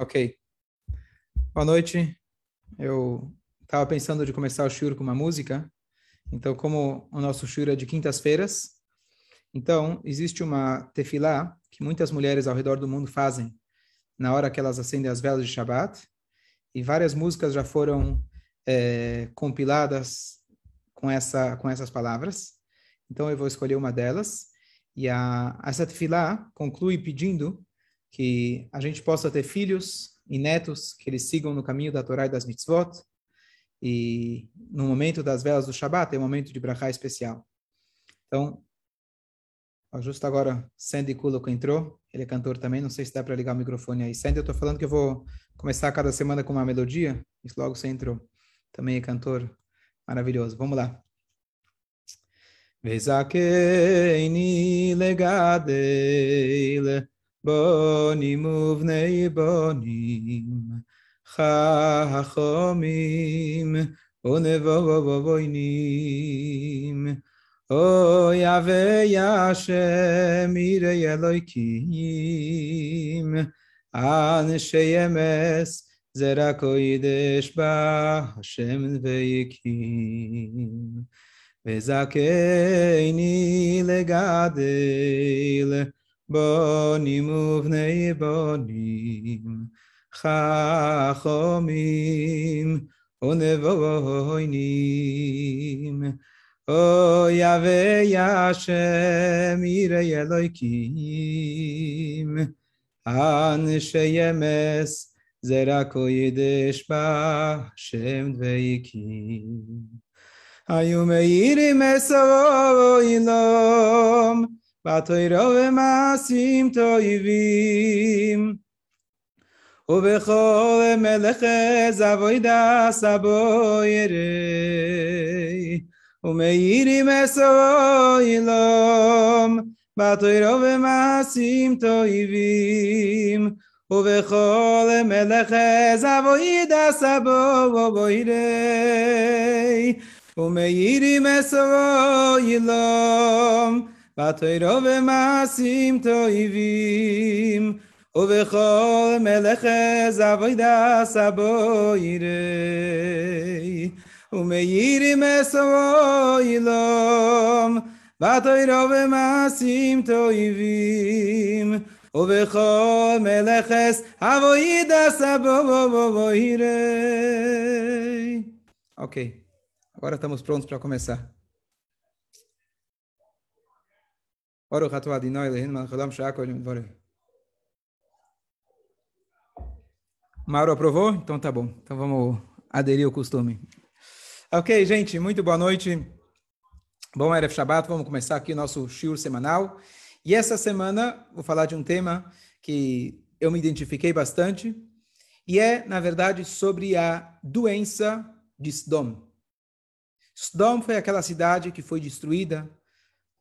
Ok. Boa noite. Eu estava pensando de começar o shur com uma música. Então, como o nosso shur é de quintas-feiras, então existe uma tefilá que muitas mulheres ao redor do mundo fazem na hora que elas acendem as velas de Shabbat. E várias músicas já foram é, compiladas com, essa, com essas palavras. Então, eu vou escolher uma delas. E a, essa tefilá conclui pedindo que a gente possa ter filhos e netos que eles sigam no caminho da Torá e das mitzvot. E no momento das velas do Shabat é um momento de brachá especial. Então, justo agora, Sandy Kulok entrou. Ele é cantor também. Não sei se dá para ligar o microfone aí. Sandy, eu estou falando que eu vou começar cada semana com uma melodia. isso logo você entrou. Também é cantor maravilhoso. Vamos lá. Vezakeini legadeile. בונים ובני בונים, חכמים ונבוונים. אוי אבי השם יראי אלוהיקים, אנשי אמס זרע קודש בה השם ויקים. וזכני לגדל בונים ובני בונים, חכמים ונבוינים. אוי אבי השם יראי אלוהיקים, אנשי אמס זרע קודש בהשם דבקים. היו מאירים אילום, בתוירו ומעשים טויבים. ובכל מלך זבוידה סבוירי, ומאירים מסו אילום, בתוירו ומעשים טויבים. ובכל מלך סבוירי, ומאירים מסו אילום, בתוירו ומעשים טויבים, ובכל מלך זבוידה סבוירי, ומאירים מסו אילום, בתוירו ומעשים טויבים, ובכל מלכס אבוידה סבוירי. Ok. Agora estamos prontos para começar. Baruch atah Adonai Eloheinu melech haolam she'akol dvarim. Mauro aprovou? Então tá bom. Então vamos aderir ao costume. Ok, gente, muito boa noite. Bom Erev Shabbat, vamos começar aqui o nosso shiur semanal. E essa semana vou falar de um tema que eu me identifiquei bastante, e é, na verdade, sobre a doença de Sdom. Sdom foi aquela cidade que foi destruída.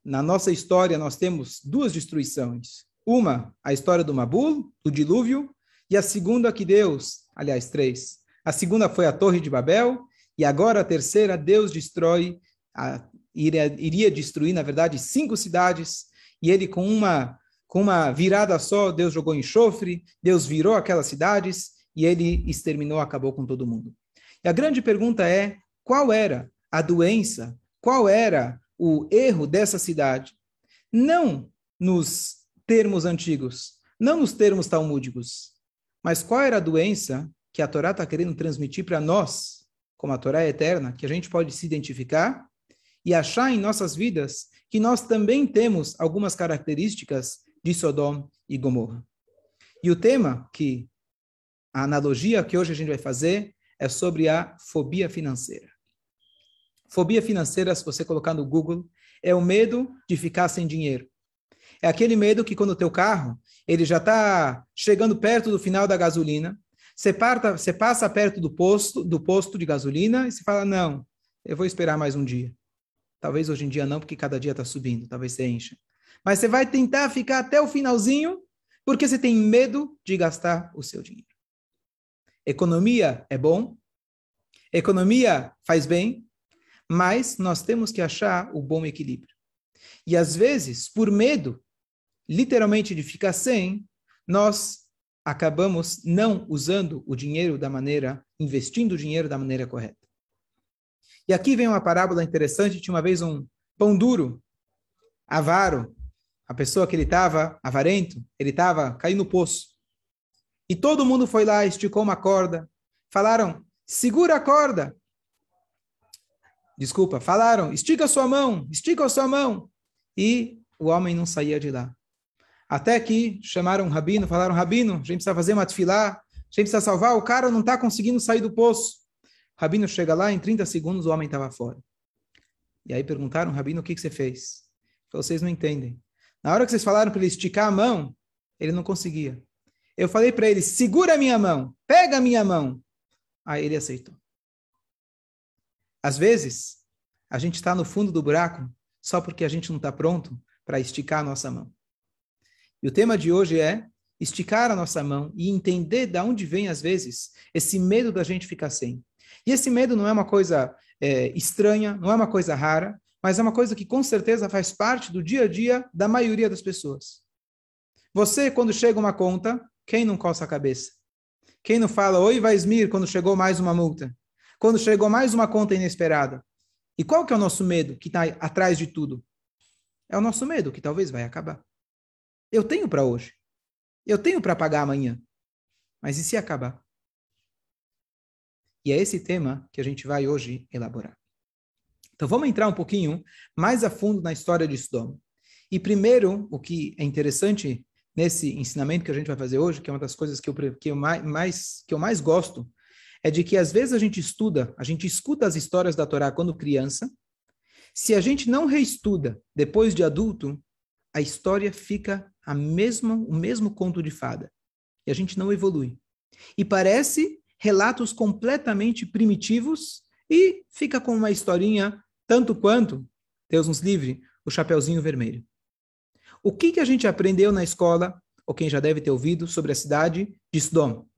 Na nossa história, nós temos duas destruições. Uma, a história do Mabul, do dilúvio, e a segunda que Deus, aliás, três. A segunda foi a Torre de Babel, e agora a terceira, Deus destrói, a, iria, iria destruir, na verdade, cinco cidades, e ele com uma, com uma virada só, Deus jogou enxofre, Deus virou aquelas cidades, e ele exterminou, acabou com todo mundo. E a grande pergunta é, qual era a doença, qual era o erro dessa cidade. Não nos termos antigos, não nos termos talmúdicos, mas qual era a doença que a Torá está querendo transmitir para nós, como a Torá é eterna, que a gente pode se identificar e achar em nossas vidas que nós também temos algumas características de Sodom e Gomorra. E o tema que a analogia que hoje a gente vai fazer é sobre a fobia financeira. Fobia financeira, se você colocar no Google, é o medo de ficar sem dinheiro. É aquele medo que quando o teu carro ele já está chegando perto do final da gasolina, você, parta, você passa perto do posto, do posto de gasolina e você fala, não, eu vou esperar mais um dia. Talvez hoje em dia não, porque cada dia está subindo, talvez você encha. Mas você vai tentar ficar até o finalzinho, porque você tem medo de gastar o seu dinheiro. Economia é bom, economia faz bem, mas nós temos que achar o bom equilíbrio. E às vezes, por medo, literalmente de ficar sem, nós acabamos não usando o dinheiro da maneira, investindo o dinheiro da maneira correta. E aqui vem uma parábola interessante. Tinha uma vez um pão duro, avaro, a pessoa que ele estava avarento, ele estava caindo no poço. E todo mundo foi lá, esticou uma corda. Falaram, segura a corda. Desculpa, falaram, estica a sua mão, estica a sua mão. E o homem não saía de lá. Até que chamaram um rabino, falaram, rabino, a gente precisa fazer uma tefilá, a gente precisa salvar, o cara não está conseguindo sair do poço. O rabino chega lá, em 30 segundos o homem estava fora. E aí perguntaram, rabino, o que, que você fez? Vocês não entendem. Na hora que vocês falaram para ele esticar a mão, ele não conseguia. Eu falei para ele, segura a minha mão, pega a minha mão. Aí ele aceitou. Às vezes, a gente está no fundo do buraco só porque a gente não está pronto para esticar a nossa mão. E o tema de hoje é esticar a nossa mão e entender de onde vem, às vezes, esse medo da gente ficar sem. E esse medo não é uma coisa é, estranha, não é uma coisa rara, mas é uma coisa que com certeza faz parte do dia a dia da maioria das pessoas. Você, quando chega uma conta, quem não coça a cabeça? Quem não fala, oi, Vaismir, quando chegou mais uma multa? Quando chegou mais uma conta inesperada? E qual que é o nosso medo que está atrás de tudo? É o nosso medo que talvez vai acabar. Eu tenho para hoje. Eu tenho para pagar amanhã. Mas e se acabar? E é esse tema que a gente vai hoje elaborar. Então vamos entrar um pouquinho mais a fundo na história de Sodoma. E primeiro, o que é interessante nesse ensinamento que a gente vai fazer hoje, que é uma das coisas que eu, que eu, mais, que eu mais gosto, é de que às vezes a gente estuda, a gente escuta as histórias da Torá quando criança, se a gente não reestuda depois de adulto, a história fica a mesma, o mesmo conto de fada. E a gente não evolui. E parece relatos completamente primitivos e fica com uma historinha tanto quanto, Deus nos livre, o Chapeuzinho Vermelho. O que, que a gente aprendeu na escola, ou quem já deve ter ouvido, sobre a cidade de Sodom?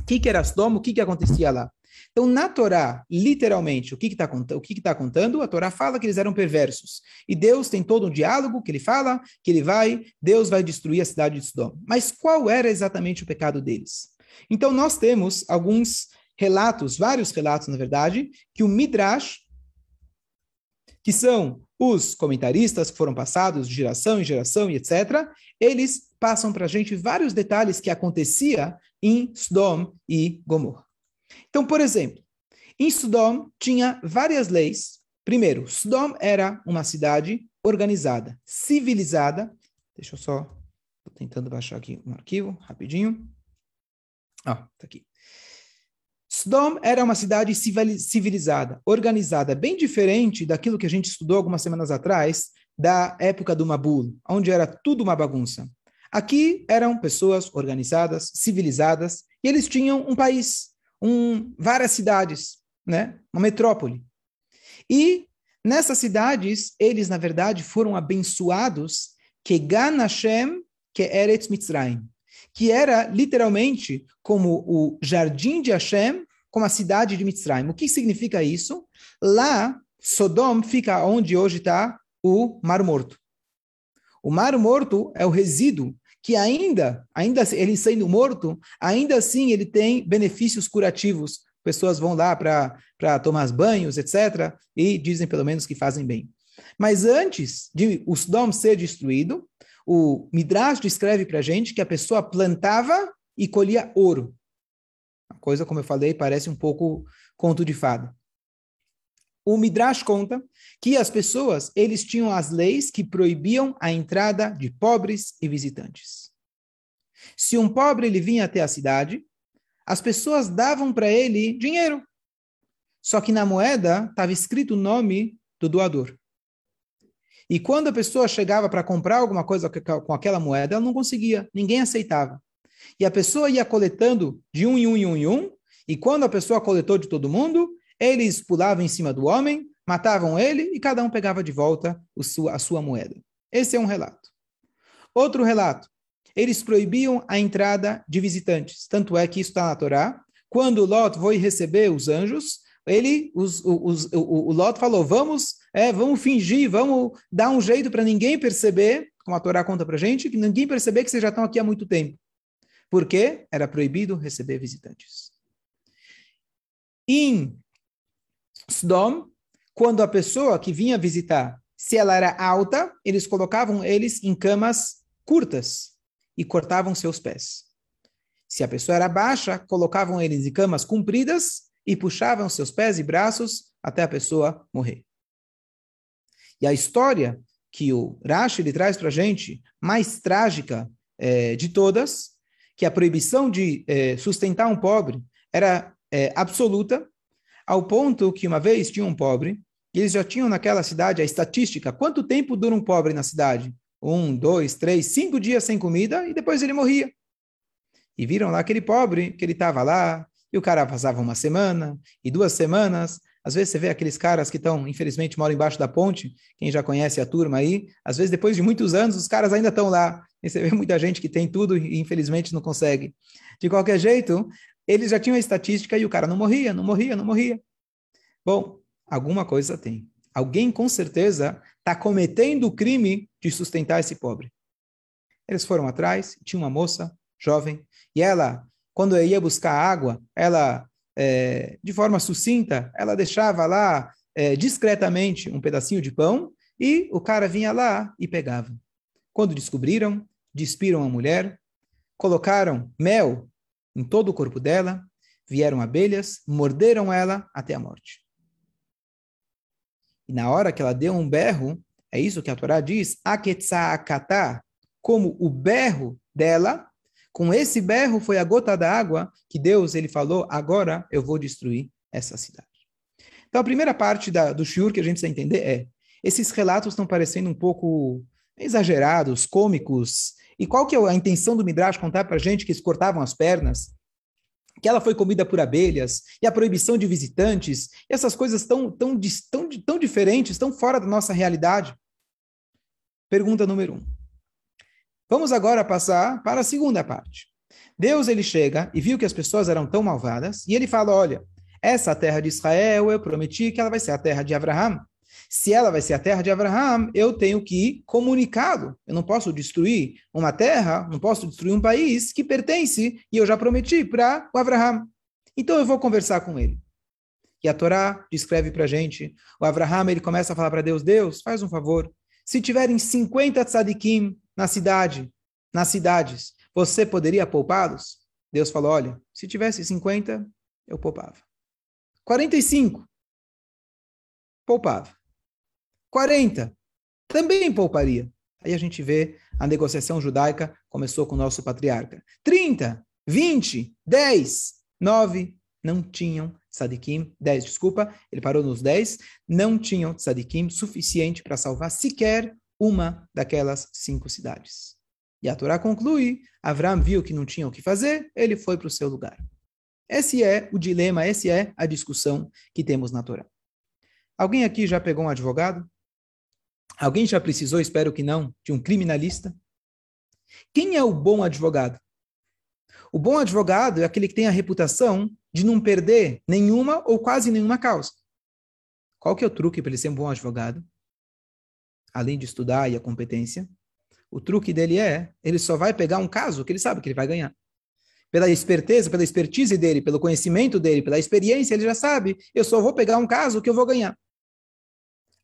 O que, que era Sodom? O que, que acontecia lá? Então, na Torá, literalmente, o que está o que tá contando? A Torá fala que eles eram perversos. E Deus tem todo um diálogo que ele fala que ele vai, Deus vai destruir a cidade de Sodom. Mas qual era exatamente o pecado deles? Então, nós temos alguns relatos, vários relatos, na verdade, que o Midrash que são os comentaristas que foram passados de geração em geração e etc., eles passam para a gente vários detalhes que acontecia em Sodom e Gomorra. Então, por exemplo, em Sodom tinha várias leis. Primeiro, Sodom era uma cidade organizada, civilizada. Deixa eu só, estou tentando baixar aqui um arquivo rapidinho. Ah, tá aqui. Sodom era uma cidade civilizada, organizada, bem diferente daquilo que a gente estudou algumas semanas atrás, da época do Mabul, onde era tudo uma bagunça. Aqui eram pessoas organizadas, civilizadas, e eles tinham um país, um, várias cidades, né? uma metrópole. E nessas cidades, eles, na verdade, foram abençoados que Gan Hashem que Eretz Mitzrayim, que era literalmente como o jardim de Hashem como a cidade de Mitzrayim. O que significa isso? Lá, Sodom fica onde hoje está o Mar Morto. O Mar Morto é o resíduo que ainda, ainda ele sendo morto, ainda assim ele tem benefícios curativos. Pessoas vão lá para tomar banhos, etc., e dizem pelo menos que fazem bem. Mas antes de o Sodom ser destruído, o Midrash descreve para a gente que a pessoa plantava e colhia ouro. A coisa, como eu falei, parece um pouco conto de fada. O Midrash conta que as pessoas, eles tinham as leis que proibiam a entrada de pobres e visitantes. Se um pobre ele vinha até a cidade, as pessoas davam para ele dinheiro. Só que na moeda estava escrito o nome do doador. E quando a pessoa chegava para comprar alguma coisa com aquela moeda, ela não conseguia, ninguém aceitava. E a pessoa ia coletando de um em um em um em um, e quando a pessoa coletou de todo mundo, eles pulavam em cima do homem, matavam ele e cada um pegava de volta a sua moeda. Esse é um relato. Outro relato. Eles proibiam a entrada de visitantes. Tanto é que isso está na Torá. Quando Lot foi receber os anjos, ele, os, os, o, o Lot falou: vamos, é, vamos fingir, vamos dar um jeito para ninguém perceber, como a Torá conta para gente, que ninguém perceber que vocês já estão aqui há muito tempo. porque era proibido receber visitantes. Em Sdom, quando a pessoa que vinha visitar, se ela era alta, eles colocavam eles em camas curtas e cortavam seus pés. Se a pessoa era baixa, colocavam eles em camas compridas e puxavam seus pés e braços até a pessoa morrer. E a história que o Rashi ele traz para a gente, mais trágica é, de todas, que a proibição de é, sustentar um pobre era é, absoluta, ao ponto que uma vez tinha um pobre, e eles já tinham naquela cidade a estatística, quanto tempo dura um pobre na cidade? Um, dois, três, cinco dias sem comida, e depois ele morria. E viram lá aquele pobre, que ele estava lá, e o cara passava uma semana, e duas semanas, às vezes você vê aqueles caras que estão, infelizmente, moram embaixo da ponte, quem já conhece a turma aí, às vezes depois de muitos anos os caras ainda estão lá. E você vê muita gente que tem tudo e infelizmente não consegue. De qualquer jeito, eles já tinham a estatística e o cara não morria, não morria, não morria. Bom, alguma coisa tem. Alguém com certeza está cometendo o crime de sustentar esse pobre. Eles foram atrás, tinha uma moça jovem, e ela, quando ia buscar água, ela, é, de forma sucinta, ela deixava lá é, discretamente um pedacinho de pão e o cara vinha lá e pegava. Quando descobriram, despiram a mulher, colocaram mel em todo o corpo dela, vieram abelhas, morderam ela até a morte. E na hora que ela deu um berro, é isso que a Torá diz, aketsaakatá, como o berro dela, com esse berro foi a gota d'água que Deus ele falou, agora eu vou destruir essa cidade. Então a primeira parte da, do shiur que a gente precisa entender é, esses relatos estão parecendo um pouco exagerados, cômicos, e qual que é a intenção do Midrash contar para gente que eles cortavam as pernas, que ela foi comida por abelhas, e a proibição de visitantes, e essas coisas tão, tão, tão, tão diferentes, tão fora da nossa realidade? Pergunta número um. Vamos agora passar para a segunda parte. Deus ele chega e viu que as pessoas eram tão malvadas, e ele fala: olha, essa terra de Israel eu prometi que ela vai ser a terra de Abraão. Se ela vai ser a terra de Abraão, eu tenho que comunicá-lo. Eu não posso destruir uma terra, não posso destruir um país que pertence e eu já prometi para o Abraão. Então eu vou conversar com ele. E a Torá descreve para gente, o Abraão ele começa a falar para Deus, Deus, faz um favor, se tiverem 50 tzadikim na cidade, nas cidades, você poderia poupá-los? Deus falou, olha, se tivesse 50, eu poupava. 45, poupava. 40, também pouparia. Aí a gente vê a negociação judaica começou com o nosso patriarca. 30, 20, 10, 9, não tinham tzadikim, 10, desculpa, ele parou nos 10, não tinham tzadikim suficiente para salvar sequer uma daquelas cinco cidades. E a Torá conclui, Avram viu que não tinha o que fazer, ele foi para o seu lugar. Esse é o dilema, essa é a discussão que temos na Torá. Alguém aqui já pegou um advogado? Alguém já precisou, espero que não, de um criminalista? Quem é o bom advogado? O bom advogado é aquele que tem a reputação de não perder nenhuma ou quase nenhuma causa. Qual que é o truque para ele ser um bom advogado? Além de estudar e a competência, o truque dele é, ele só vai pegar um caso que ele sabe que ele vai ganhar. Pela esperteza, pela expertise dele, pelo conhecimento dele, pela experiência, ele já sabe, eu só vou pegar um caso que eu vou ganhar.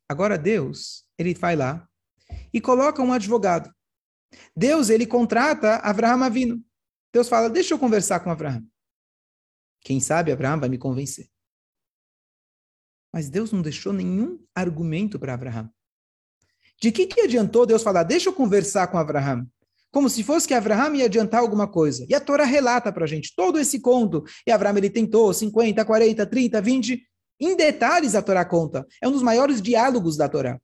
Agora Deus, ele vai lá e coloca um advogado. Deus, ele contrata Abraham Avino. Deus fala, deixa eu conversar com Abraão. Quem sabe Abraão vai me convencer. Mas Deus não deixou nenhum argumento para Abraão. De que, que adiantou Deus falar, deixa eu conversar com Abraão? Como se fosse que Abraão ia adiantar alguma coisa. E a Torá relata para a gente todo esse conto. E Abraão ele tentou 50, 40, 30, 20. Em detalhes a Torá conta. É um dos maiores diálogos da Torá.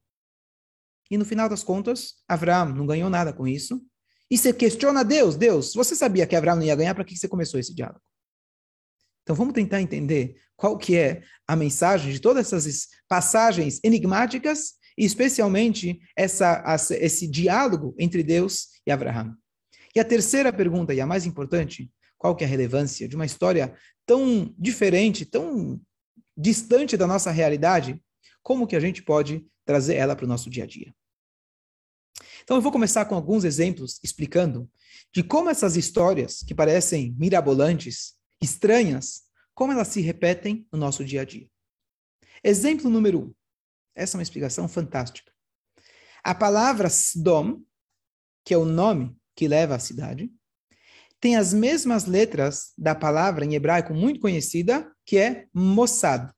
E no final das contas, Abraão não ganhou nada com isso. E você questiona Deus. Deus, você sabia que Abraão não ia ganhar, para que você começou esse diálogo? Então vamos tentar entender qual que é a mensagem de todas essas passagens enigmáticas e especialmente essa, esse diálogo entre Deus e Abraão. E a terceira pergunta, e a mais importante, qual que é a relevância de uma história tão diferente, tão distante da nossa realidade, como que a gente pode trazer ela para o nosso dia a dia? Então eu vou começar com alguns exemplos explicando de como essas histórias, que parecem mirabolantes, estranhas, como elas se repetem no nosso dia a dia. Exemplo número um. Essa é uma explicação fantástica. A palavra Sdom, que é o nome que leva à cidade, tem as mesmas letras da palavra em hebraico muito conhecida, que é Mossad.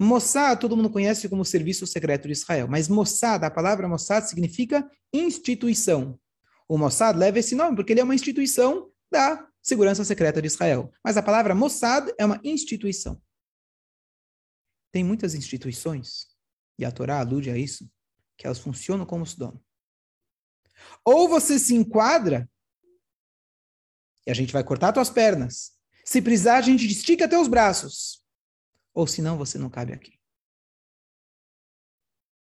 Mossad, todo mundo conhece como Serviço Secreto de Israel, mas Mossad, a palavra Mossad significa instituição. O Mossad leva esse nome porque ele é uma instituição da Segurança Secreta de Israel. Mas a palavra Mossad é uma instituição. Tem muitas instituições, e a Torá alude a isso, que elas funcionam como Sodoma. Ou você se enquadra e a gente vai cortar tuas pernas. Se precisar, a gente estica teus braços. Ou senão você não cabe aqui.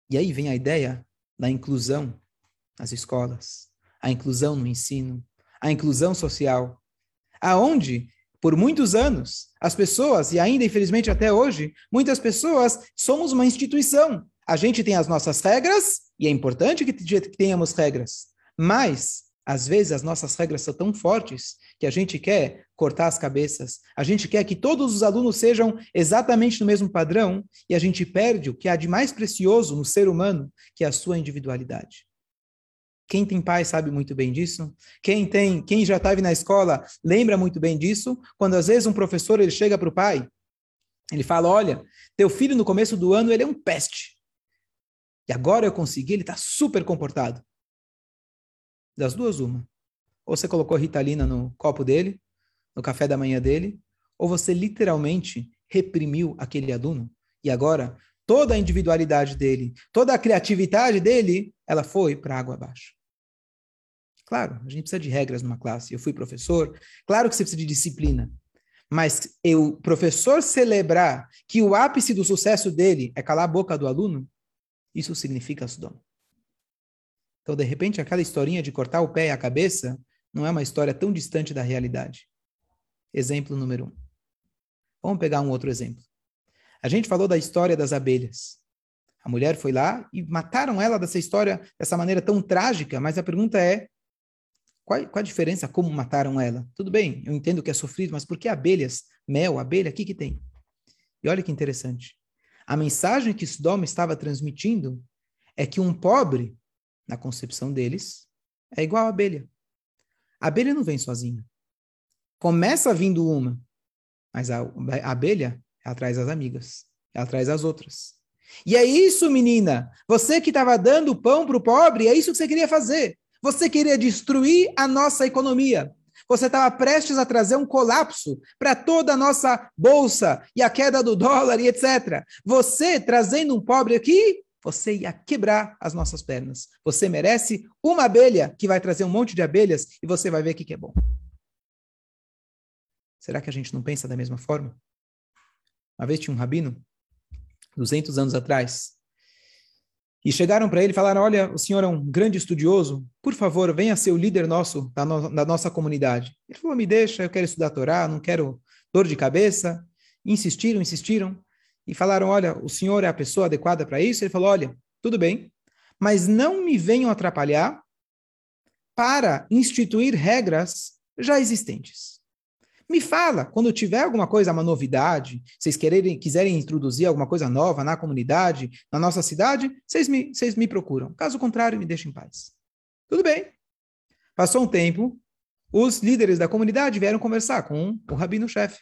E aí vem a ideia da inclusão nas escolas, a inclusão no ensino, a inclusão social, aonde por muitos anos as pessoas e ainda infelizmente até hoje, muitas pessoas somos uma instituição. A gente tem as nossas regras e é importante que tenhamos regras, mas às vezes as nossas regras são tão fortes que a gente quer cortar as cabeças, a gente quer que todos os alunos sejam exatamente no mesmo padrão e a gente perde o que há de mais precioso no ser humano, que é a sua individualidade. Quem tem pai sabe muito bem disso. Quem tem, quem já estava na escola lembra muito bem disso. Quando às vezes um professor ele chega para o pai, ele fala: "Olha, teu filho no começo do ano ele é um peste. E agora eu consegui, ele está super comportado. Das duas, uma. Ou você colocou Ritalina no copo dele, no café da manhã dele, ou você literalmente reprimiu aquele aluno e agora toda a individualidade dele, toda a criatividade dele, ela foi para água abaixo. Claro, a gente precisa de regras numa classe. Eu fui professor, claro que você precisa de disciplina. Mas o professor celebrar que o ápice do sucesso dele é calar a boca do aluno, isso significa Sodoma. Então, de repente, aquela historinha de cortar o pé e a cabeça não é uma história tão distante da realidade. Exemplo número um. Vamos pegar um outro exemplo. A gente falou da história das abelhas. A mulher foi lá e mataram ela dessa história, dessa maneira tão trágica, mas a pergunta é: qual, qual a diferença como mataram ela? Tudo bem, eu entendo que é sofrido, mas por que abelhas? Mel, abelha, o que, que tem? E olha que interessante. A mensagem que Sodoma estava transmitindo é que um pobre na concepção deles, é igual a abelha. A abelha não vem sozinha. Começa vindo uma, mas a, a abelha, ela traz as amigas, ela traz as outras. E é isso, menina. Você que estava dando pão para o pobre, é isso que você queria fazer. Você queria destruir a nossa economia. Você estava prestes a trazer um colapso para toda a nossa bolsa e a queda do dólar e etc. Você trazendo um pobre aqui, você ia quebrar as nossas pernas. Você merece uma abelha que vai trazer um monte de abelhas e você vai ver o que é bom. Será que a gente não pensa da mesma forma? Uma vez tinha um rabino, 200 anos atrás, e chegaram para ele e falaram: Olha, o senhor é um grande estudioso, por favor, venha ser o líder nosso, da, no, da nossa comunidade. Ele falou: Me deixa, eu quero estudar a Torá, não quero dor de cabeça. Insistiram, insistiram e falaram: Olha, o senhor é a pessoa adequada para isso? Ele falou: Olha, tudo bem, mas não me venham atrapalhar para instituir regras já existentes. Me fala, quando tiver alguma coisa, uma novidade, vocês quererem, quiserem introduzir alguma coisa nova na comunidade, na nossa cidade, vocês me, vocês me procuram. Caso contrário, me deixem em paz. Tudo bem. Passou um tempo, os líderes da comunidade vieram conversar com o rabino-chefe.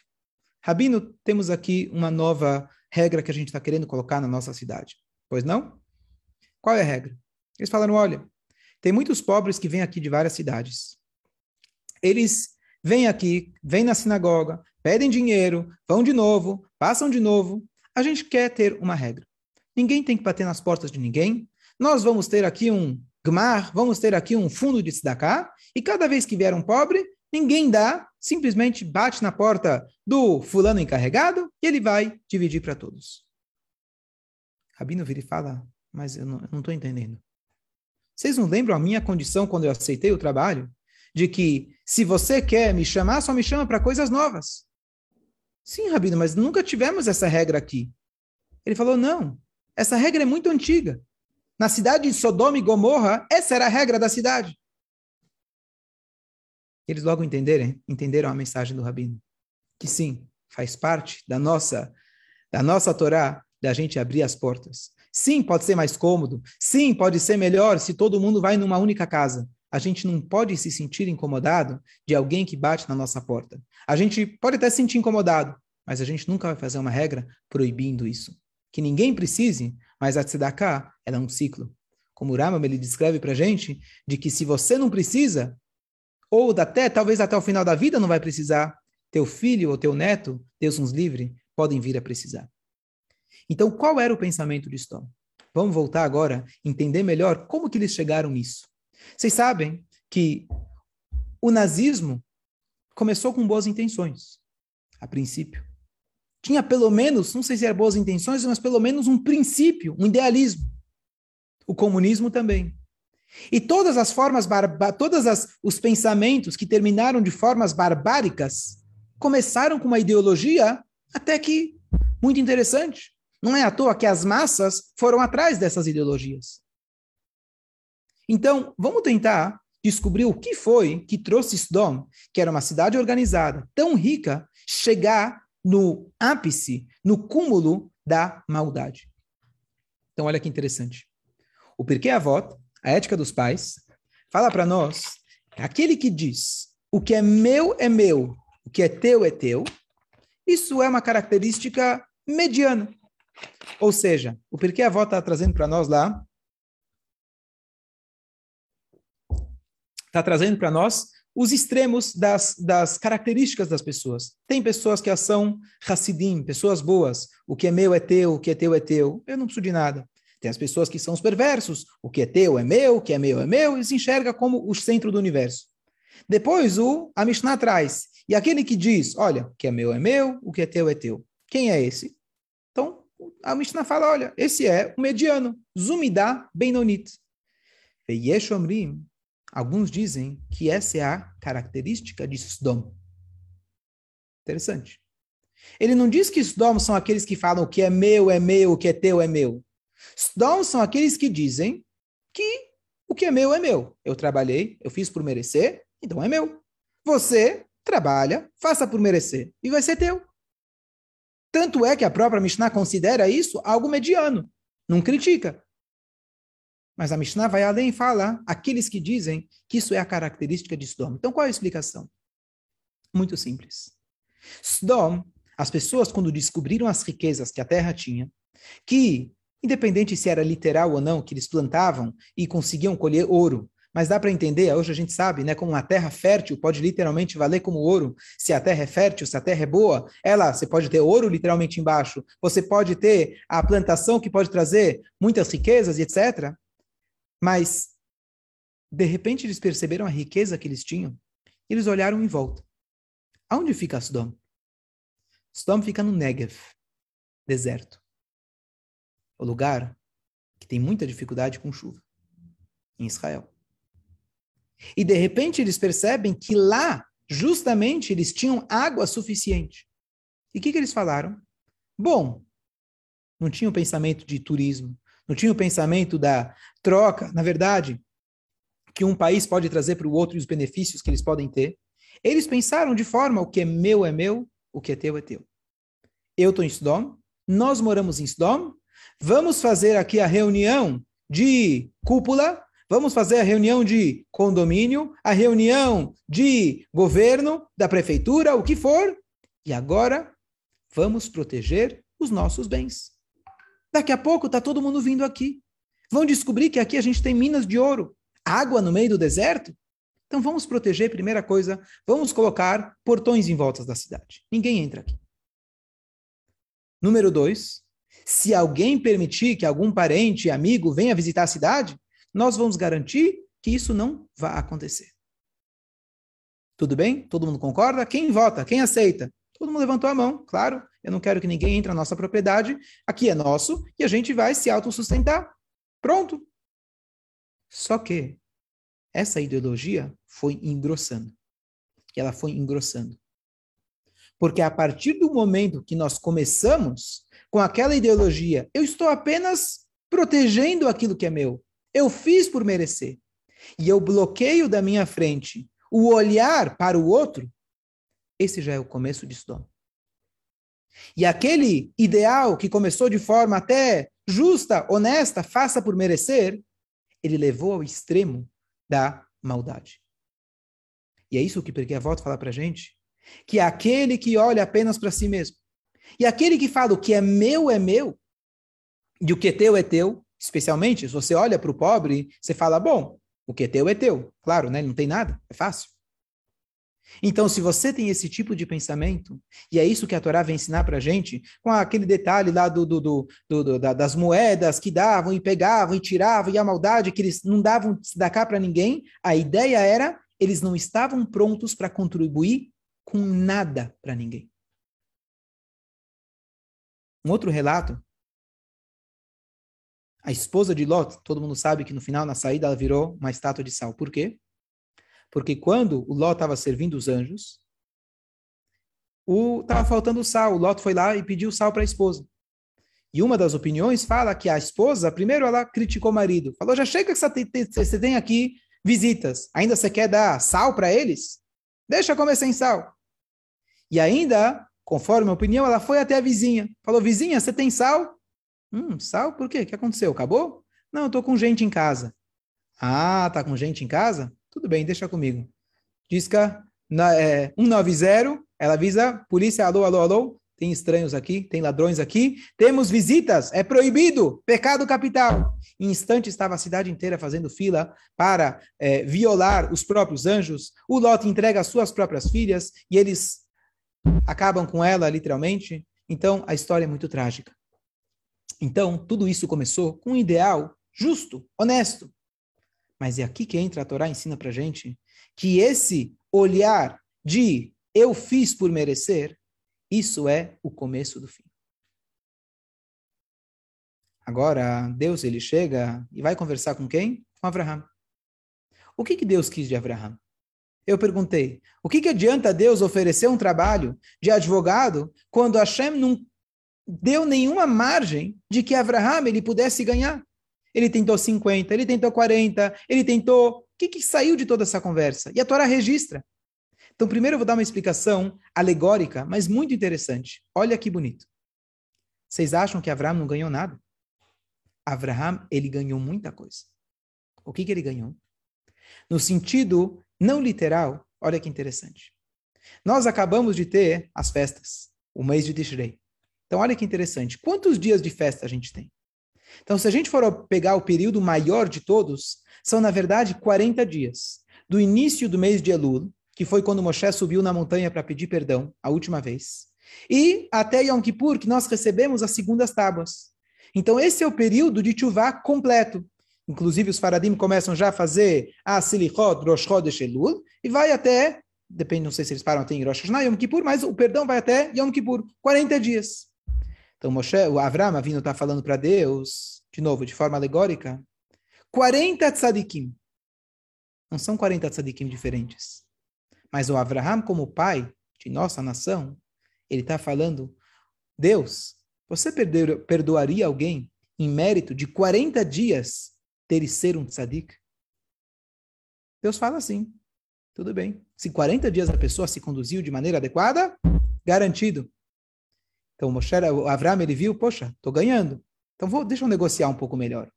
Rabino, temos aqui uma nova regra que a gente está querendo colocar na nossa cidade. Pois não? Qual é a regra? Eles falaram: olha, tem muitos pobres que vêm aqui de várias cidades. Eles vêm aqui, vêm na sinagoga, pedem dinheiro, vão de novo, passam de novo. A gente quer ter uma regra. Ninguém tem que bater nas portas de ninguém. Nós vamos ter aqui um gmar, vamos ter aqui um fundo de tzedakah, e cada vez que vier um pobre, ninguém dá, simplesmente bate na porta do fulano encarregado e ele vai dividir para todos. Rabino vira e fala, mas eu não estou entendendo. Vocês não lembram a minha condição quando eu aceitei o trabalho? De que se você quer me chamar, só me chama para coisas novas. Sim, Rabino, mas nunca tivemos essa regra aqui. Ele falou, não, essa regra é muito antiga. na cidade de Sodoma e Gomorra, essa era a regra da cidade. Eles logo entenderam, entenderam a mensagem do rabino, que sim, faz parte da nossa da nossa Torá da gente abrir as portas. Sim, pode ser mais cômodo. Sim, pode ser melhor se todo mundo vai numa única casa. A gente não pode se sentir incomodado de alguém que bate na nossa porta. A gente pode até se sentir incomodado, mas a gente nunca vai fazer uma regra proibindo isso. Que ninguém precise, mas a tzedakah, ela é um ciclo. Como o Rambam, ele descreve para a gente, de que se você não precisa, ou até, talvez até o final da vida não vai precisar, teu filho ou teu neto, Deus nos livre, podem vir a precisar. Então, qual era o pensamento de Stom? Vamos voltar agora, entender melhor como que eles chegaram nisso. Vocês sabem que o nazismo começou com boas intenções, a princípio. Tinha pelo menos, não sei se eram boas intenções, mas pelo menos um princípio, um idealismo. O comunismo também. E todas as formas, todos os pensamentos que terminaram de formas barbáricas começaram com uma ideologia até que muito interessante. Não é à toa que as massas foram atrás dessas ideologias. Então, vamos tentar descobrir o que foi que trouxe Sdom, que era uma cidade organizada, tão rica, chegar no ápice, no cúmulo da maldade. Então, olha que interessante. O Porquê Avot, a ética dos pais, fala para nós aquele que diz o que é meu é meu, o que é teu é teu, isso é uma característica mediana. Ou seja, o porquê a avó está trazendo para nós lá, está trazendo para nós os extremos das, das características das pessoas. Tem pessoas que são Hassidim, pessoas boas. O que é meu é teu, o que é teu é teu. Eu não preciso de nada. Tem as pessoas que são os perversos. O que é teu é meu, o que é meu é meu. E se enxerga como o centro do universo. Depois o, a Mishnah traz. E aquele que diz, olha, o que é meu é meu, o que é teu é teu. Quem é esse? Então, a Mishnah fala, olha, esse é o mediano. Zumidá Benonit. E Yeshomrim, alguns dizem que essa é a característica de Sdom. Interessante. Ele não diz que Sdom são aqueles que falam o que é meu é meu, o que é teu é meu. Sdom são aqueles que dizem que o que é meu é meu. Eu trabalhei, eu fiz por merecer, então é meu. Você trabalha, faça por merecer e vai ser teu. Tanto é que a própria Mishnah considera isso algo mediano, não critica. Mas a Mishnah vai além e fala aqueles que dizem que isso é a característica de Sdom. Então qual é a explicação? Muito simples. Sdom, as pessoas quando descobriram as riquezas que a terra tinha, que independente se era literal ou não, que eles plantavam e conseguiam colher ouro, mas dá para entender, hoje a gente sabe, né, como uma terra fértil pode literalmente valer como ouro. Se a terra é fértil, se a terra é boa, ela, você pode ter ouro literalmente embaixo. Você pode ter a plantação que pode trazer muitas riquezas e etc. Mas de repente eles perceberam a riqueza que eles tinham. Eles olharam em volta. Aonde fica Sodom? Sodom fica no Negev, deserto. O lugar que tem muita dificuldade com chuva em Israel. E de repente eles percebem que lá, justamente, eles tinham água suficiente. E o que, que eles falaram? Bom, não tinha o pensamento de turismo, não tinha o pensamento da troca, na verdade, que um país pode trazer para o outro e os benefícios que eles podem ter. Eles pensaram de forma: o que é meu é meu, o que é teu é teu. Eu estou em Sodom, nós moramos em Sodom, vamos fazer aqui a reunião de cúpula Vamos fazer a reunião de condomínio, a reunião de governo, da prefeitura, o que for. E agora vamos proteger os nossos bens. Daqui a pouco está todo mundo vindo aqui. Vão descobrir que aqui a gente tem minas de ouro, água no meio do deserto. Então vamos proteger, primeira coisa, vamos colocar portões em volta da cidade. Ninguém entra aqui. Número dois, se alguém permitir que algum parente, amigo venha visitar a cidade, nós vamos garantir que isso não vai acontecer. Tudo bem? Todo mundo concorda? Quem vota? Quem aceita? Todo mundo levantou a mão, claro. Eu não quero que ninguém entre na nossa propriedade. Aqui é nosso e a gente vai se autossustentar. Pronto. Só que essa ideologia foi engrossando. E ela foi engrossando. Porque a partir do momento que nós começamos com aquela ideologia, eu estou apenas protegendo aquilo que é meu. Eu fiz por merecer. E eu bloqueio da minha frente o olhar para o outro, esse já é o começo de Sodoma. E aquele ideal que começou de forma até justa, honesta, faça por merecer, ele levou ao extremo da maldade. E é isso que porque a volta fala para gente, que é aquele que olha apenas para si mesmo, e aquele que fala o que é meu é meu, e o que é teu é teu, especialmente se você olha para o pobre, você fala, bom, o que é teu é teu. Claro, né? não tem nada, é fácil. Então, se você tem esse tipo de pensamento, e é isso que a Torá vem ensinar para a gente, com aquele detalhe lá do, do, do, do das moedas que davam e pegavam e tiravam, e a maldade que eles não davam da cá para ninguém, a ideia era, eles não estavam prontos para contribuir com nada para ninguém. Um outro relato, a esposa de Lot, todo mundo sabe que no final, na saída, ela virou uma estátua de sal. Por quê? Porque quando o Ló estava servindo os anjos, estava faltando sal. O Ló foi lá e pediu sal para a esposa. E uma das opiniões fala que a esposa, primeiro ela criticou o marido. Falou, já chega que você tem aqui visitas. Ainda você quer dar sal para eles? Deixa comer sem sal. E ainda, conforme a opinião, ela foi até a vizinha. Falou, vizinha, você tem sal? Hum, sal? Por quê? O que aconteceu? Acabou? Não, eu estou com gente em casa. Ah, tá com gente em casa? Tudo bem, deixa comigo. Disca na, é, 190, ela avisa, polícia, alô, alô, alô, tem estranhos aqui, tem ladrões aqui, temos visitas, é proibido, pecado capital. Em instante estava a cidade inteira fazendo fila para é, violar os próprios anjos. O Lot entrega as suas próprias filhas e eles acabam com ela, literalmente. Então, a história é muito trágica. Então, tudo isso começou com um ideal justo, honesto. Mas é aqui que entra a Torá ensina para gente que esse olhar de eu fiz por merecer, isso é o começo do fim. Agora, Deus ele chega e vai conversar com quem? Com Abraão. O que, que Deus quis de Abraão? Eu perguntei, o que, que adianta Deus oferecer um trabalho de advogado quando Hashem não deu nenhuma margem de que Abraão ele pudesse ganhar? Ele tentou 50, ele tentou 40, ele tentou. O que, que saiu de toda essa conversa? E a Torá registra. Então, primeiro eu vou dar uma explicação alegórica, mas muito interessante. Olha que bonito. Vocês acham que Abraão não ganhou nada? Abraão, ele ganhou muita coisa. O que, que ele ganhou? No sentido não literal, olha que interessante. Nós acabamos de ter as festas, o mês de Tishrei. Então, olha que interessante. Quantos dias de festa a gente tem? Então, se a gente for pegar o período maior de todos, são, na verdade, 40 dias. Do início do mês de Elul, que foi quando Moshe subiu na montanha para pedir perdão, a última vez, e até Yom Kippur, que nós recebemos as segundas tábuas. Então, esse é o período de Tchuvá completo. Inclusive, os faradim começam já a fazer a Silichot, e vai até, depende, não sei se eles param até em Rosh Hashanah, Yom Kippur, mas o perdão vai até Yom Kippur, 40 dias. Então, Moshe, o Avram vindo está falando para Deus, de novo, de forma alegórica, 40 tzadikim. Não são 40 tzadikim diferentes. Mas o Avraham, como pai de nossa nação, ele está falando, Deus, você perdoaria alguém em mérito de 40 dias ter ser um tzadik? Deus fala assim, tudo bem. Se 40 dias a pessoa se conduziu de maneira adequada, garantido. Então, Moshe, o Avram, ele viu, poxa, estou ganhando. Então, vou, deixa eu negociar um pouco melhor.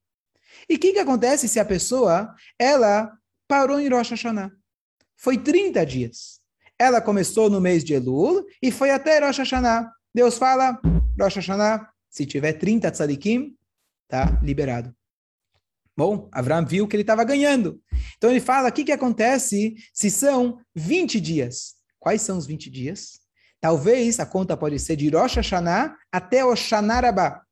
E o que, que acontece se a pessoa, ela parou em Rosh Hashanah? Foi 30 dias. Ela começou no mês de Elul e foi até Rosh Hashanah. Deus fala, Rosh Hashanah, se tiver 30 tzadikim, tá liberado. Bom, Avram viu que ele estava ganhando. Então ele fala, o que, que acontece se são 20 dias? Quais são os 20 dias? Talvez a conta pode ser de Rosh Hashanah até o Shanarabá.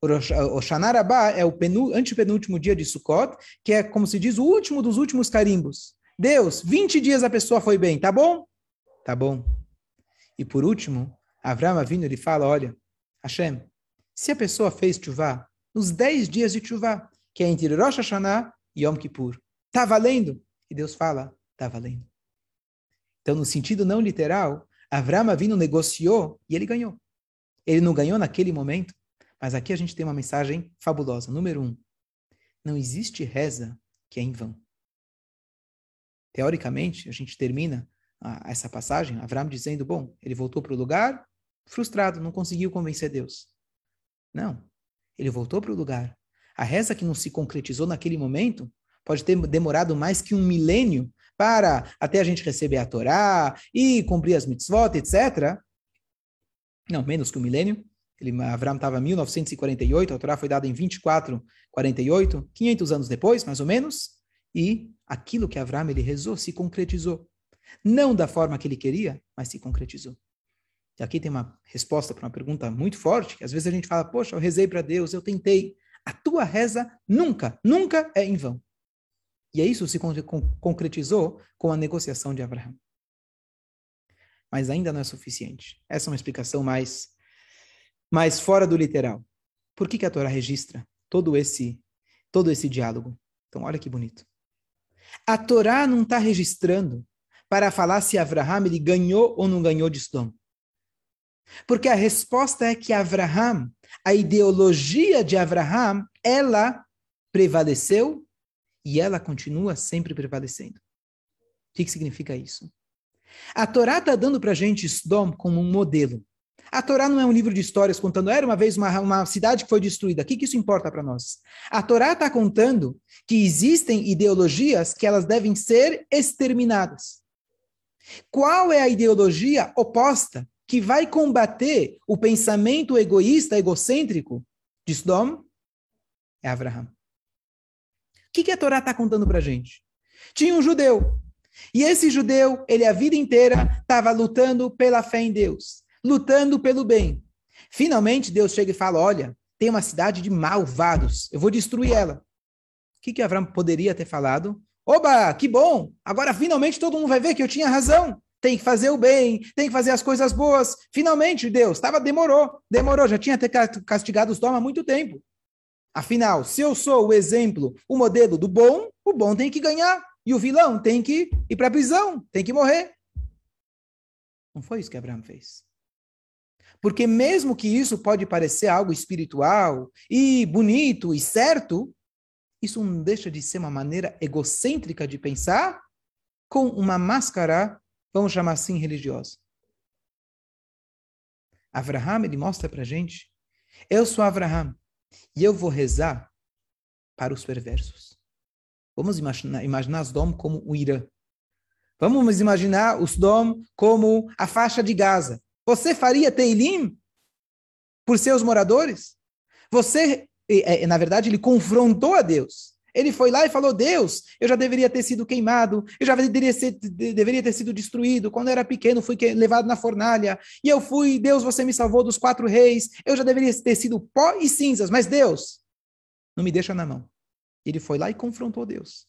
O Shanarabá é o antepenúltimo dia de Sukkot, que é, como se diz, o último dos últimos carimbos. Deus, 20 dias a pessoa foi bem, tá bom? Tá bom. E por último, Avram vindo ele fala, olha, Hashem, se a pessoa fez chuvá nos 10 dias de chuvá, que é entre Rosh Hashanah e Yom Kippur, tá valendo? E Deus fala, tá valendo. Então, no sentido não literal, Avram Avinu negociou e ele ganhou. Ele não ganhou naquele momento, Mas aqui a gente tem uma mensagem fabulosa. Número um, não existe reza que é em vão. Teoricamente, a gente termina a, essa passagem, Avram dizendo, bom, ele voltou para o lugar frustrado, não conseguiu convencer Deus. Não, ele voltou para o lugar. A reza que não se concretizou naquele momento pode ter demorado mais que um milênio para até a gente receber a Torá e cumprir as mitzvot, etc. Não, menos que um milênio. Ele, Avram estava em 1948, a Torá foi dada em 2448, 500 anos depois, mais ou menos, e aquilo que Avram ele rezou se concretizou. Não da forma que ele queria, mas se concretizou. E aqui tem uma resposta para uma pergunta muito forte, que às vezes a gente fala, poxa, eu rezei para Deus, eu tentei. A tua reza nunca, nunca é em vão. E isso se concretizou com a negociação de Abraão. Mas ainda não é suficiente. Essa é uma explicação mais, mais fora do literal. Por que, que a Torá registra todo esse, todo esse diálogo? Então, olha que bonito. A Torá não está registrando para falar se Abraham ele ganhou ou não ganhou de Sodom. Porque a resposta é que Abraham, a ideologia de Abraham, ela prevaleceu e ela continua sempre prevalecendo. O que, que significa isso? A Torá está dando para a gente Sodom como um modelo. A Torá não é um livro de histórias contando, era uma vez uma, uma cidade que foi destruída. O que, que isso importa para nós? A Torá está contando que existem ideologias que elas devem ser exterminadas. Qual é a ideologia oposta que vai combater o pensamento egoísta, egocêntrico de Sodom? É Abraham. Que, que a Torá está contando para a gente? Tinha um judeu. E esse judeu, ele a vida inteira estava lutando pela fé em Deus, lutando pelo bem. Finalmente, Deus chega e fala: Olha, tem uma cidade de malvados, eu vou destruir ela. O que, que Abraão poderia ter falado? Oba, que bom! Agora finalmente todo mundo vai ver que eu tinha razão. Tem que fazer o bem, tem que fazer as coisas boas. Finalmente, Deus, tava, demorou, demorou, já tinha castigado os dom há muito tempo. Afinal, se eu sou o exemplo, o modelo do bom, o bom tem que ganhar. E o vilão tem que ir para a prisão, tem que morrer. Não foi isso que Abraão fez. Porque mesmo que isso pode parecer algo espiritual e bonito e certo, isso não deixa de ser uma maneira egocêntrica de pensar com uma máscara, vamos chamar assim, religiosa. Abraham, ele mostra para gente, eu sou Abraham e eu vou rezar para os perversos. Vamos imaginar, imaginar Sodom como o Irã. Vamos imaginar o Sodom como a faixa de Gaza. Você faria Teilim por seus moradores? Você na verdade, ele confrontou a Deus. Ele foi lá e falou: Deus, eu já deveria ter sido queimado, eu já deveria, ser, deveria ter sido destruído. Quando eu era pequeno, fui levado na fornalha. E eu fui, Deus, você me salvou dos quatro reis. Eu já deveria ter sido pó e cinzas, mas Deus, não me deixa na mão. Ele foi lá e confrontou Deus.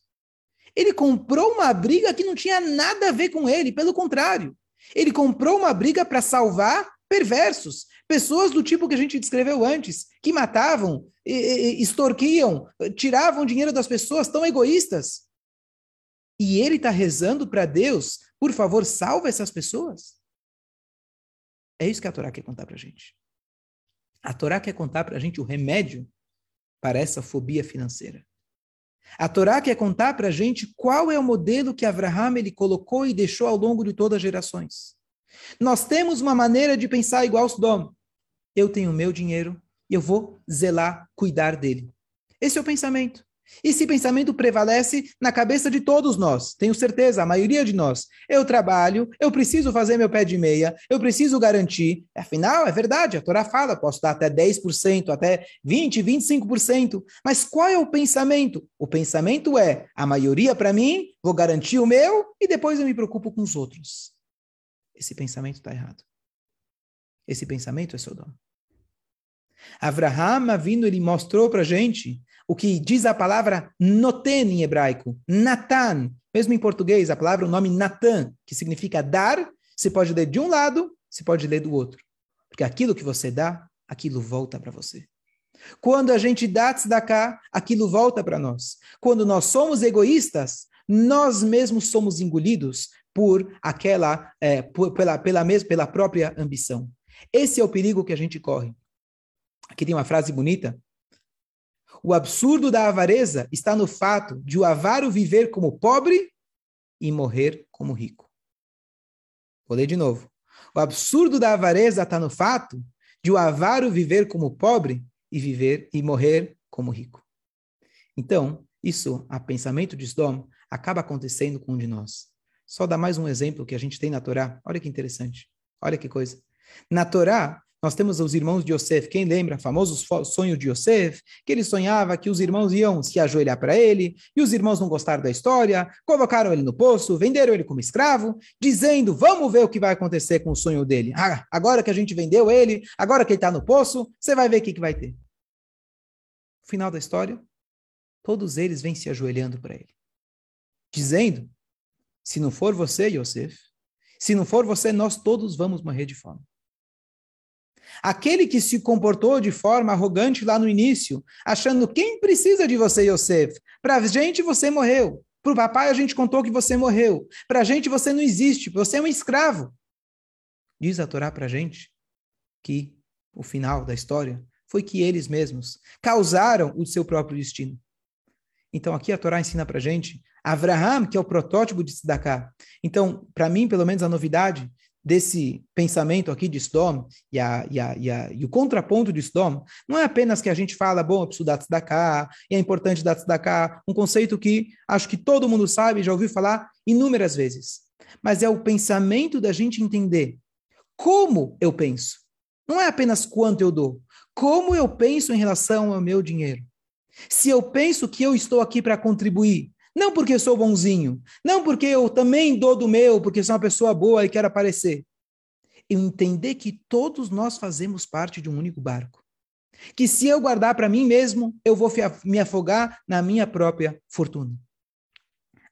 Ele comprou uma briga que não tinha nada a ver com ele, pelo contrário. Ele comprou uma briga para salvar perversos, pessoas do tipo que a gente descreveu antes, que matavam, extorquiam, tiravam dinheiro das pessoas, tão egoístas. E ele está rezando para Deus, por favor, salva essas pessoas. É isso que a Torá quer contar para a gente. A Torá quer contar para a gente o remédio para essa fobia financeira. A Torá quer contar para a gente qual é o modelo que Abraham ele colocou e deixou ao longo de todas as gerações. Nós temos uma maneira de pensar igual Sodom. Eu tenho meu dinheiro e eu vou zelar, cuidar dele. Esse é o pensamento. Esse pensamento prevalece na cabeça de todos nós, tenho certeza, a maioria de nós. Eu trabalho, eu preciso fazer meu pé de meia, eu preciso garantir. Afinal, é verdade, a Torá fala, posso dar até 10%, até 20%, 25%. Mas qual é o pensamento? O pensamento é: a maioria para mim, vou garantir o meu e depois eu me preocupo com os outros. Esse pensamento está errado. Esse pensamento é Sodoma. Avraham vindo, ele mostrou para a gente o que diz a palavra noten em hebraico, Natan. Mesmo em português, a palavra, o nome Natan, que significa dar, você pode ler de um lado, você pode ler do outro. Porque aquilo que você dá, aquilo volta para você. Quando a gente dá tzedakah, aquilo volta para nós. Quando nós somos egoístas, nós mesmos somos engolidos por aquela, é, por, pela, pela, mesma, pela própria ambição. Esse é o perigo que a gente corre. Aqui tem uma frase bonita. O absurdo da avareza está no fato de o avaro viver como pobre e morrer como rico. Vou ler de novo. O absurdo da avareza está no fato de o avaro viver como pobre e viver e morrer como rico. Então, isso, a pensamento de Sdom, acaba acontecendo com um de nós. Só dar mais um exemplo que a gente tem na Torá. Olha que interessante. Olha que coisa. Na Torá, nós temos os irmãos de Yosef. Quem lembra? Famoso sonho de Yosef, que ele sonhava que os irmãos iam se ajoelhar para ele, e os irmãos não gostaram da história, colocaram ele no poço, venderam ele como escravo, dizendo: Vamos ver o que vai acontecer com o sonho dele. Ah, agora que a gente vendeu ele, agora que ele está no poço, você vai ver o que, que vai ter. Final da história, todos eles vêm se ajoelhando para ele, dizendo: Se não for você, Yosef, se não for você, nós todos vamos morrer de fome. Aquele que se comportou de forma arrogante lá no início, achando quem precisa de você, Yosef? Para a gente você morreu. Para o papai a gente contou que você morreu. Para a gente você não existe, você é um escravo. Diz a Torá para a gente que o final da história foi que eles mesmos causaram o seu próprio destino. Então aqui a Torá ensina para gente Abraham, que é o protótipo de Sidaká. Então, para mim, pelo menos a novidade desse pensamento aqui de Sdom e, a, e, a, e, a, e, o contraponto de Sdom não é apenas que a gente fala, bom, eu preciso dar e é importante dar um conceito que acho que todo mundo sabe, já ouviu falar inúmeras vezes. Mas é o pensamento da gente entender como eu penso. Não é apenas quanto eu dou, como eu penso em relação ao meu dinheiro. Se eu penso que eu estou aqui para contribuir, não porque sou bonzinho, não porque eu também dou do meu, porque sou uma pessoa boa e quero aparecer. Eu entender que todos nós fazemos parte de um único barco. Que se eu guardar para mim mesmo, eu vou me afogar na minha própria fortuna.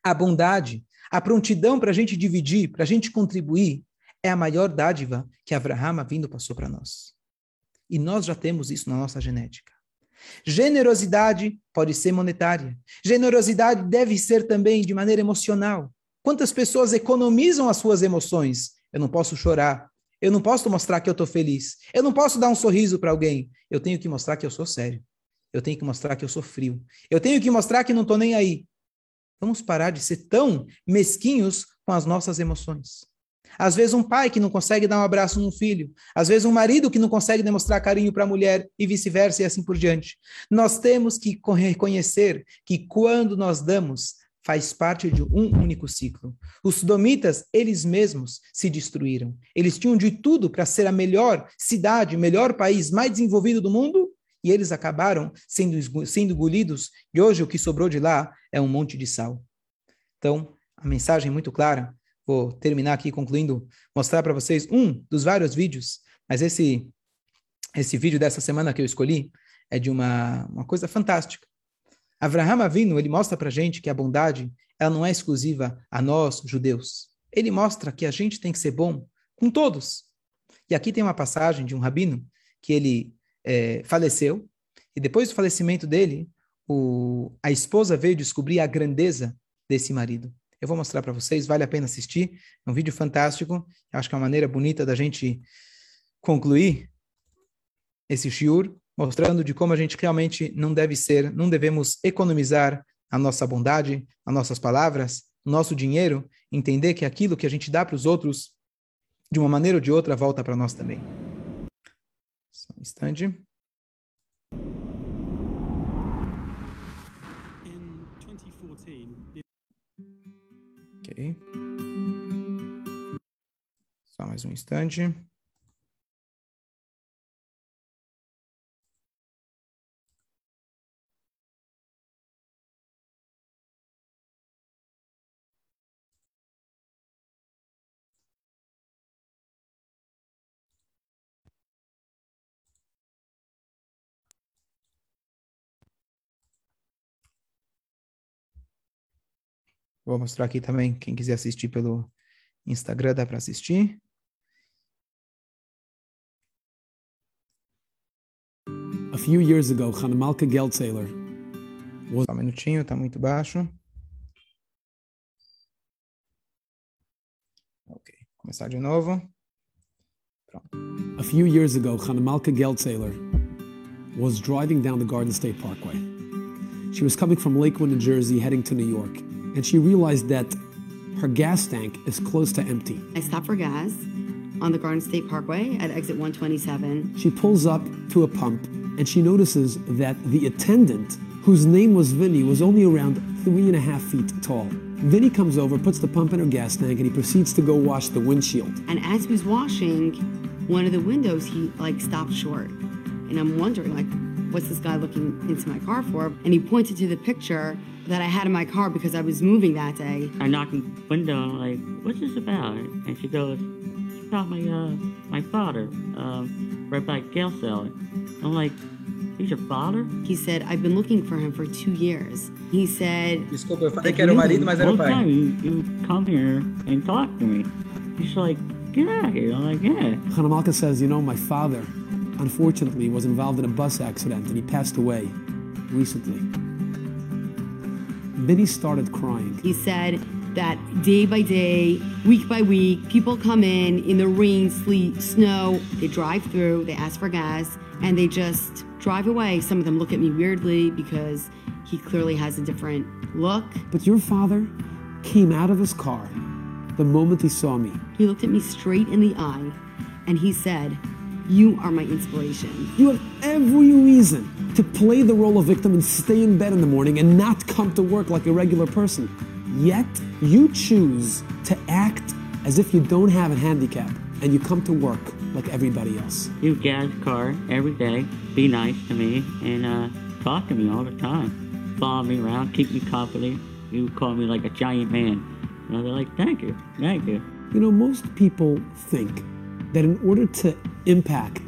A bondade, a prontidão para a gente dividir, para a gente contribuir, é a maior dádiva que Abraham vindo passou para nós. E nós já temos isso na nossa genética. Generosidade pode ser monetária. Generosidade deve ser também de maneira emocional. Quantas pessoas economizam as suas emoções? Eu não posso chorar. Eu não posso mostrar que eu estou feliz. Eu não posso dar um sorriso para alguém. Eu tenho que mostrar que eu sou sério. Eu tenho que mostrar que eu sou frio. Eu tenho que mostrar que não estou nem aí. Vamos parar de ser tão mesquinhos com as nossas emoções. Às vezes, um pai que não consegue dar um abraço num filho. Às vezes, um marido que não consegue demonstrar carinho para a mulher e vice-versa e assim por diante. Nós temos que reconhecer que quando nós damos, faz parte de um único ciclo. Os sodomitas, eles mesmos se destruíram. Eles tinham de tudo para ser a melhor cidade, melhor país, mais desenvolvido do mundo, e eles acabaram sendo, sendo engolidos, e hoje o que sobrou de lá é um monte de sal. Então, a mensagem é muito clara vou terminar aqui concluindo, mostrar para vocês um dos vários vídeos, mas esse esse vídeo dessa semana que eu escolhi é de uma, uma coisa fantástica. Avraham Avinu, ele mostra para gente que a bondade ela não é exclusiva a nós, judeus. Ele mostra que a gente tem que ser bom com todos. E aqui tem uma passagem de um rabino que ele é, faleceu, e depois do falecimento dele, o, a esposa veio descobrir a grandeza desse marido. Eu vou mostrar para vocês, vale a pena assistir. É um vídeo fantástico. Acho que é uma maneira bonita da gente concluir esse shiur, mostrando de como a gente realmente não deve ser, não devemos economizar a nossa bondade, as nossas palavras, o nosso dinheiro, entender que aquilo que a gente dá para os outros, de uma maneira ou de outra, volta para nós também. Só um instante. Só mais um instante. Vou mostrar aqui também, quem quiser assistir pelo Instagram, dá para assistir. A few years ago, Hanemalka Geldsaler was... Só um minutinho, tá muito baixo. Ok, começar de novo. Pronto. A few years ago, Hanemalka Geldsaler was driving down the Garden State Parkway. She was coming from Lakewood, New Jersey, heading to New York, and she realized that her gas tank is close to empty. I stopped for gas on the Garden State Parkway at exit 127. She pulls up to a pump and she notices that the attendant, whose name was Vinny, was only around three and a half feet tall. Vinny comes over, puts the pump in her gas tank, and he proceeds to go wash the windshield. And as he was washing one of the windows, he like stopped short. And I'm wondering, like, what's this guy looking into my car for? And he pointed to the picture that I had in my car because I was moving that day. I knock on the window, I'm like, what's this about? And she goes, it's about my, uh, my father, uh, right by Gale Cellar. I'm like, he's your father? He said, I've been looking for him for two years. He said, Desculpa, eu falei que era o marido, mas era o One pai. time you, you come here and talk to me. He's like, get out of here. I'm like, yeah. Hanamalka says, You know, my father, unfortunately, was involved in a bus accident and he passed away recently. Vinny started crying. he said that day by day, week by week, people come in in the rain, sleet, snow, they drive through, they ask for gas, and they just drive away. Some of them look at me weirdly because he clearly has a different look. But your father came out of his car the moment he saw me. He looked at me straight in the eye and he said, You are my inspiration. You have every reason to play the role of victim and stay in bed in the morning and not come to work like a regular person. Yet, you choose to act as if you don't have a handicap and you come to work like everybody else. You gas car every day, be nice to me, and uh, talk to me all the time. Follow me around, keep me company. You call me like a giant man. And they're like, thank you, thank you. You know, most people think that in order to impact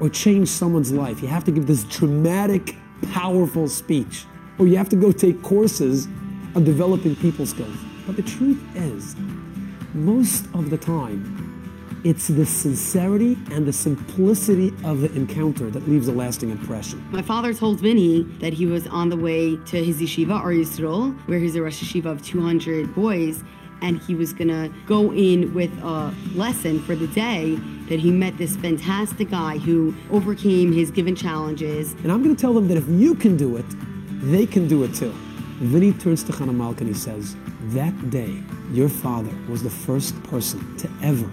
or change someone's life, you have to give this dramatic, powerful speech, or you have to go take courses on developing people skills. But the truth is, most of the time, it's the sincerity and the simplicity of the encounter that leaves a lasting impression. My father told Vinny that he was on the way to his yeshiva, Ar Yisrael, where he's a Rosh Yeshiva of 200 boys, and he was gonna go in with a lesson for the day that he met this fantastic guy who overcame his given challenges. And I'm going to tell them that if you can do it, they can do it too. Vinny turns to Hannah Malka and he says, That day, your father was the first person to ever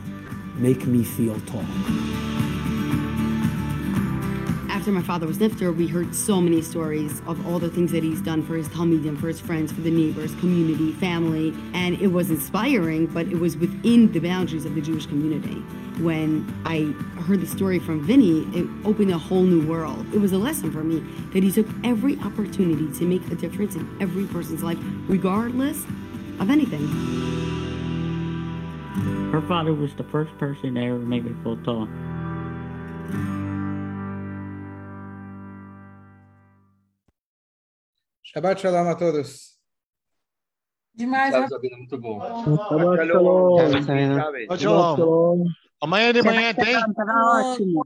make me feel tall. After my father was nifter, we heard so many stories of all the things that he's done for his Talmidim, for his friends, for the neighbors, community, family, and it was inspiring, but it was within the boundaries of the Jewish community. When I heard the story from Vinny, it opened a whole new world. It was a lesson for me that he took every opportunity to make a difference in every person's life, regardless of anything. Her father was the first person that ever made me feel tall. Shabbat shalom a todos. Demais, Sabina, muito bom. Shabbat shalom. Shabbat shalom. Amanhã de manhã tem? Tava ótimo.